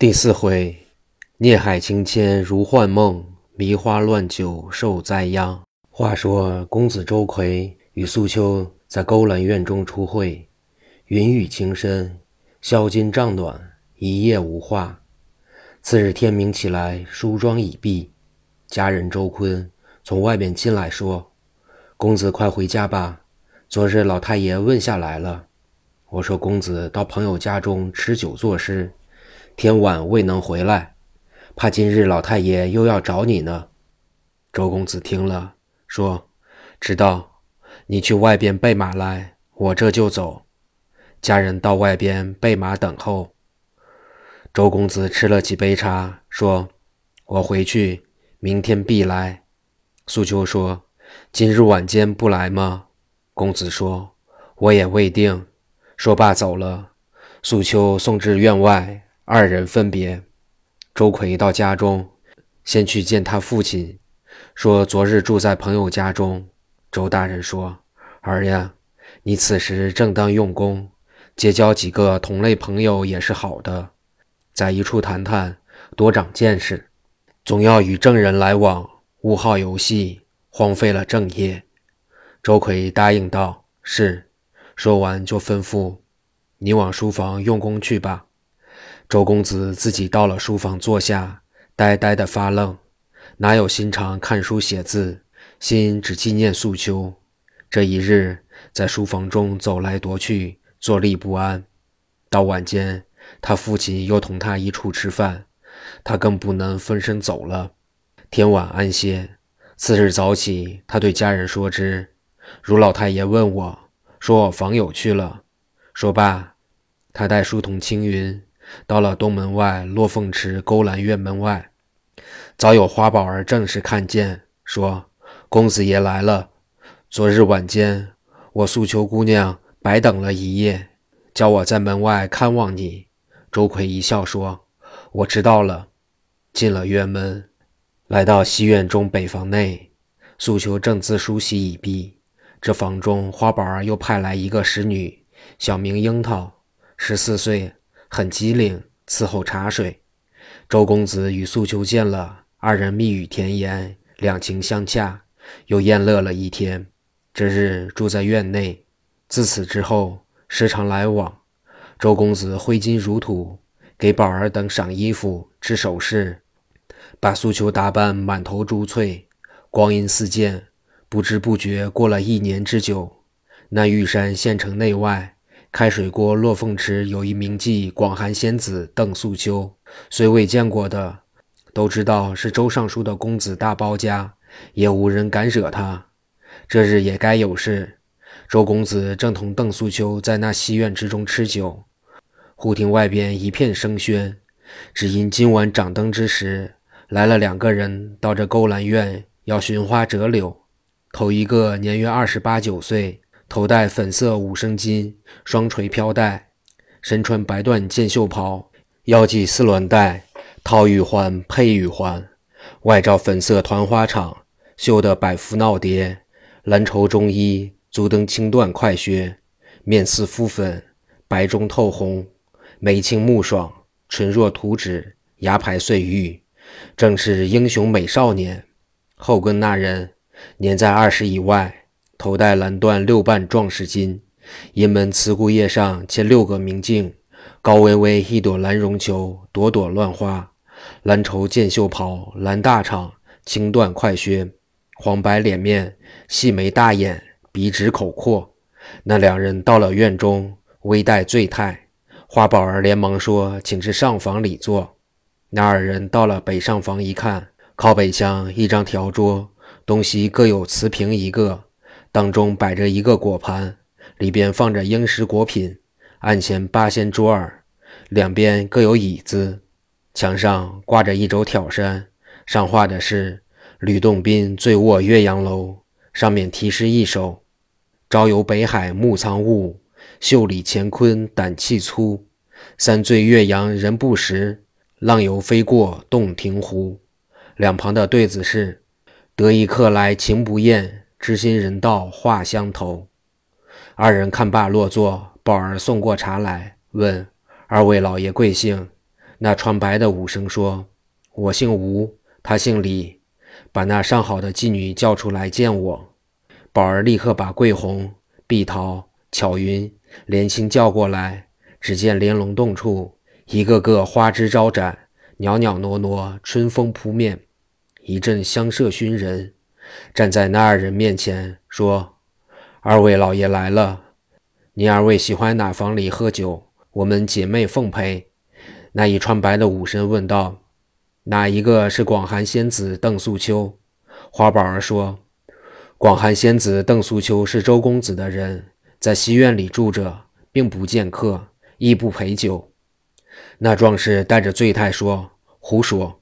第四回，孽海情牵如幻梦，迷花乱酒受灾殃。话说公子周奎与素秋在勾栏院中初会，云雨情深，宵禁帐暖，一夜无话。次日天明起来，梳妆已毕，家人周坤从外面进来，说：“公子快回家吧，昨日老太爷问下来了。”我说：“公子到朋友家中吃酒作诗。”天晚未能回来，怕今日老太爷又要找你呢。周公子听了，说：“知道，你去外边备马来，我这就走。”家人到外边备马等候。周公子吃了几杯茶，说：“我回去，明天必来。”素秋说：“今日晚间不来吗？”公子说：“我也未定。”说罢走了。素秋送至院外。二人分别，周奎到家中，先去见他父亲，说昨日住在朋友家中。周大人说：“儿呀，你此时正当用功，结交几个同类朋友也是好的，在一处谈谈，多长见识。总要与正人来往，勿好游戏，荒废了正业。”周奎答应道：“是。”说完就吩咐：“你往书房用功去吧。”周公子自己到了书房坐下，呆呆的发愣，哪有心肠看书写字，心只纪念素秋。这一日在书房中走来踱去，坐立不安。到晚间，他父亲又同他一处吃饭，他更不能分身走了。天晚安歇，次日早起，他对家人说之：“如老太爷问我，说我访友去了。”说罢，他带书童青云。到了东门外落凤池勾栏院门外，早有花宝儿正式看见，说：“公子爷来了。昨日晚间，我素秋姑娘白等了一夜，叫我在门外看望你。”周奎一笑说：“我知道了。”进了院门，来到西院中北房内，素秋正自梳洗已毕。这房中花宝儿又派来一个使女，小名樱桃，十四岁。很机灵，伺候茶水。周公子与素秋见了，二人蜜语甜言，两情相洽，又宴乐了一天。这日住在院内，自此之后时常来往。周公子挥金如土，给宝儿等赏衣服、织首饰，把素秋打扮满头珠翠，光阴似箭，不知不觉过了一年之久。那玉山县城内外。开水锅落凤池有一名妓广寒仙子邓素秋，虽未见过的，都知道是周尚书的公子大包家，也无人敢惹他。这日也该有事，周公子正同邓素秋在那西院之中吃酒，忽听外边一片声喧，只因今晚掌灯之时，来了两个人到这勾栏院要寻花折柳，头一个年约二十八九岁。头戴粉色五升巾，双垂飘带，身穿白缎箭袖袍，腰系丝鸾带，套玉环配玉环，外罩粉色团花氅，绣得百幅闹蝶，蓝绸中衣，足蹬青缎快靴，面似敷粉，白中透红，眉清目爽，唇若涂脂，牙排碎玉，正是英雄美少年。后跟那人年在二十以外。头戴蓝缎六瓣壮士巾，银门慈姑叶上嵌六个明镜，高巍巍一朵蓝绒球，朵朵乱花。蓝绸箭袖袍，蓝大氅，青缎快靴，黄白脸面，细眉大眼，鼻直口阔。那两人到了院中，微带醉态。花宝儿连忙说：“请至上房里坐。”那二人到了北上房一看，靠北墙一张条桌，东西各有瓷瓶一个。当中摆着一个果盘，里边放着英食果品，案前八仙桌儿，两边各有椅子，墙上挂着一轴挑山，上画的是吕洞宾醉卧岳阳楼，上面题诗一首：“朝游北海暮苍雾，袖里乾坤胆气粗。三醉岳阳人不识，浪游飞过洞庭湖。”两旁的对子是：“得一客来情不厌。”知心人到话相投，二人看罢落座。宝儿送过茶来，问二位老爷贵姓？那穿白的武生说：“我姓吴，他姓李，把那上好的妓女叫出来见我。”宝儿立刻把桂红、碧桃、巧云莲青叫过来，只见莲龙洞处一个个花枝招展，袅袅娜娜，春风扑面，一阵香麝熏人。站在那二人面前说：“二位老爷来了，你二位喜欢哪房里喝酒？我们姐妹奉陪。”那一穿白的武生问道：“哪一个是广寒仙子邓素秋？”花宝儿说。广寒仙子邓素秋是周公子的人，在西院里住着，并不见客，亦不陪酒。那壮士带着醉态说：“胡说！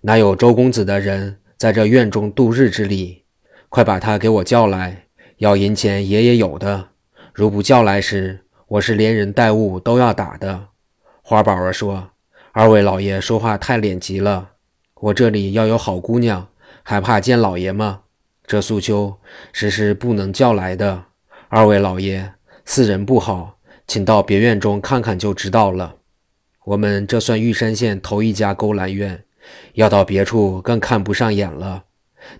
哪有周公子的人在这院中度日之理？快把他给我叫来，要银钱爷爷有的。如不叫来时，我是连人带物都要打的。”花宝儿说：“二位老爷说话太脸急了，我这里要有好姑娘，还怕见老爷吗？”这素秋实是不能叫来的。二位老爷，四人不好，请到别院中看看就知道了。我们这算玉山县头一家勾栏院，要到别处更看不上眼了。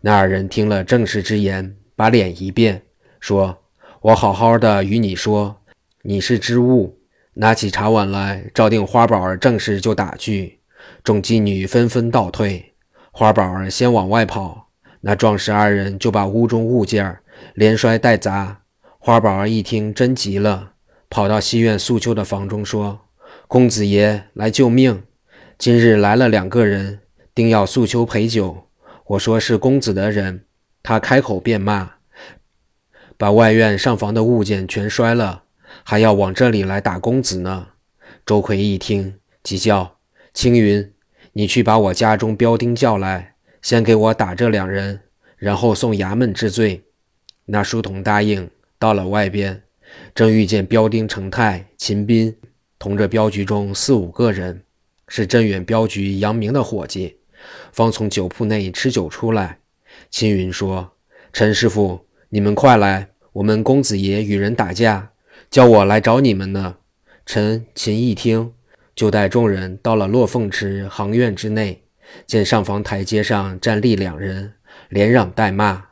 那二人听了正式之言，把脸一变，说：“我好好的与你说，你是知物。”拿起茶碗来，照定花宝儿正式就打去。众妓女纷纷倒退，花宝儿先往外跑。那壮士二人就把屋中物件连摔带砸。花宝儿一听，真急了，跑到西院素秋的房中说：“公子爷来救命！今日来了两个人，定要诉求陪酒。我说是公子的人，他开口便骂，把外院上房的物件全摔了，还要往这里来打公子呢。”周奎一听，急叫：“青云，你去把我家中标丁叫来。”先给我打这两人，然后送衙门治罪。那书童答应，到了外边，正遇见标丁程泰、秦斌同着镖局中四五个人，是镇远镖局杨明的伙计，方从酒铺内吃酒出来。青云说：“陈师傅，你们快来，我们公子爷与人打架，叫我来找你们呢。”陈、秦一听，就带众人到了落凤池行院之内。见上房台阶上站立两人，连嚷带骂。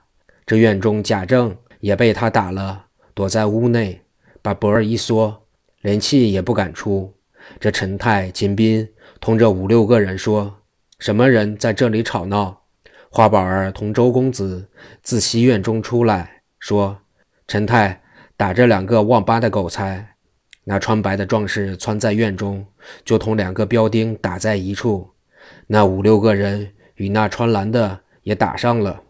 这院中贾政也被他打了，躲在屋内，把脖儿一缩，连气也不敢出。这陈太、秦斌同这五六个人说：“什么人在这里吵闹？”花宝儿同周公子自西院中出来，说：“陈太打这两个忘八的狗才。”那穿白的壮士窜在院中，就同两个标丁打在一处。那五六个人与那穿蓝的也打上了，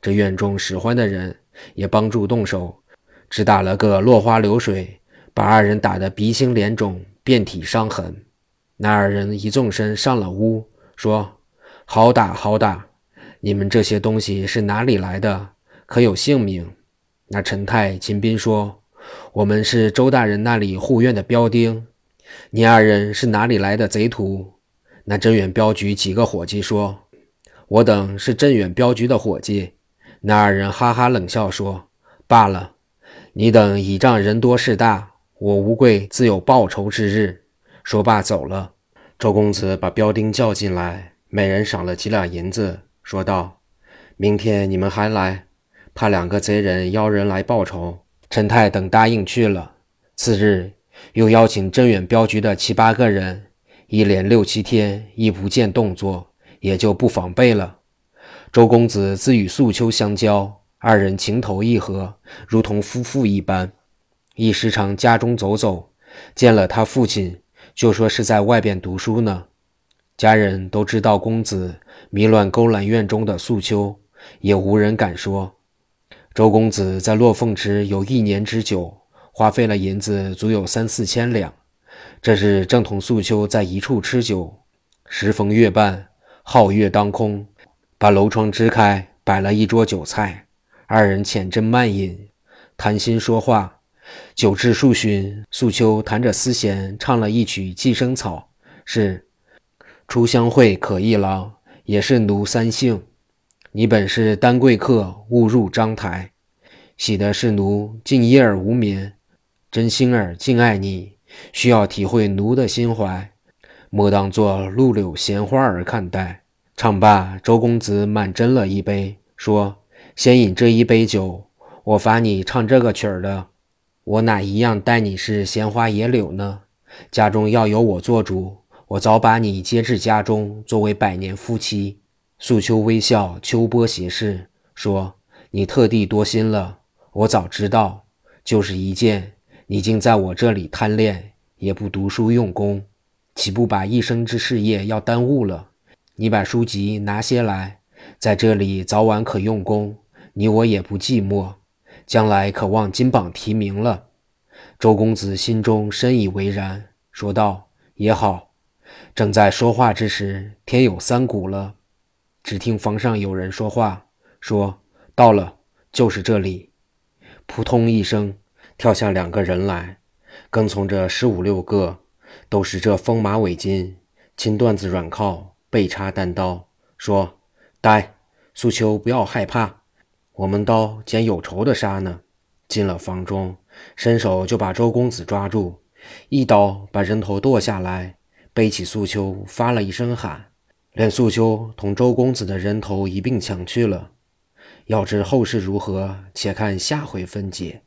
这院中使唤的人也帮助动手，只打了个落花流水，把二人打得鼻青脸肿，遍体伤痕。那二人一纵身上了屋，说：“好打好打！你们这些东西是哪里来的？可有姓名？”那陈太、秦斌说：“我们是周大人那里护院的标丁。你二人是哪里来的贼徒？”那镇远镖局几个伙计说：“我等是镇远镖局的伙计。”那二人哈哈冷笑说：“罢了，你等倚仗人多势大，我吴贵自有报仇之日。”说罢走了。周公子把标丁叫进来，每人赏了几两银子，说道：“明天你们还来，怕两个贼人邀人来报仇。”陈太等答应去了。次日，又邀请镇远镖局的七八个人。一连六七天，亦不见动作，也就不防备了。周公子自与素秋相交，二人情投意合，如同夫妇一般。亦时常家中走走，见了他父亲，就说是在外边读书呢。家人都知道公子迷乱勾栏院中的素秋，也无人敢说。周公子在落凤池有一年之久，花费了银子足有三四千两。这是正同素秋在一处吃酒，时逢月半，皓月当空，把楼窗支开，摆了一桌酒菜，二人浅斟慢饮，谈心说话。酒至数巡，素秋弹着丝弦，唱了一曲《寄生草》，是初相会可一郎，也是奴三姓。你本是丹贵客，误入章台，喜的是奴竟夜而无眠，真心儿敬爱你。需要体会奴的心怀，莫当作露柳闲花儿看待。唱罢，周公子满斟了一杯，说：“先饮这一杯酒，我罚你唱这个曲儿的。我哪一样待你是闲花野柳呢？家中要由我做主，我早把你接至家中，作为百年夫妻。”素秋微笑，秋波斜视，说：“你特地多心了，我早知道。就是一件，你竟在我这里贪恋，也不读书用功，岂不把一生之事业要耽误了？你把书籍拿些来，在这里早晚可用功，你我也不寂寞，将来可望金榜题名了。”周公子心中深以为然，说道：“也好。”正在说话之时，天有三鼓了。只听房上有人说话，说：“到了，就是这里。”扑通一声，跳下两个人来，跟从着十五六个，都是这风马尾巾、青缎子软靠、背插单刀，说：“呆，素秋不要害怕，我们刀捡有仇的杀呢。”进了房中，伸手就把周公子抓住，一刀把人头剁下来，背起素秋，发了一声喊。连素秋同周公子的人头一并抢去了。要知后事如何，且看下回分解。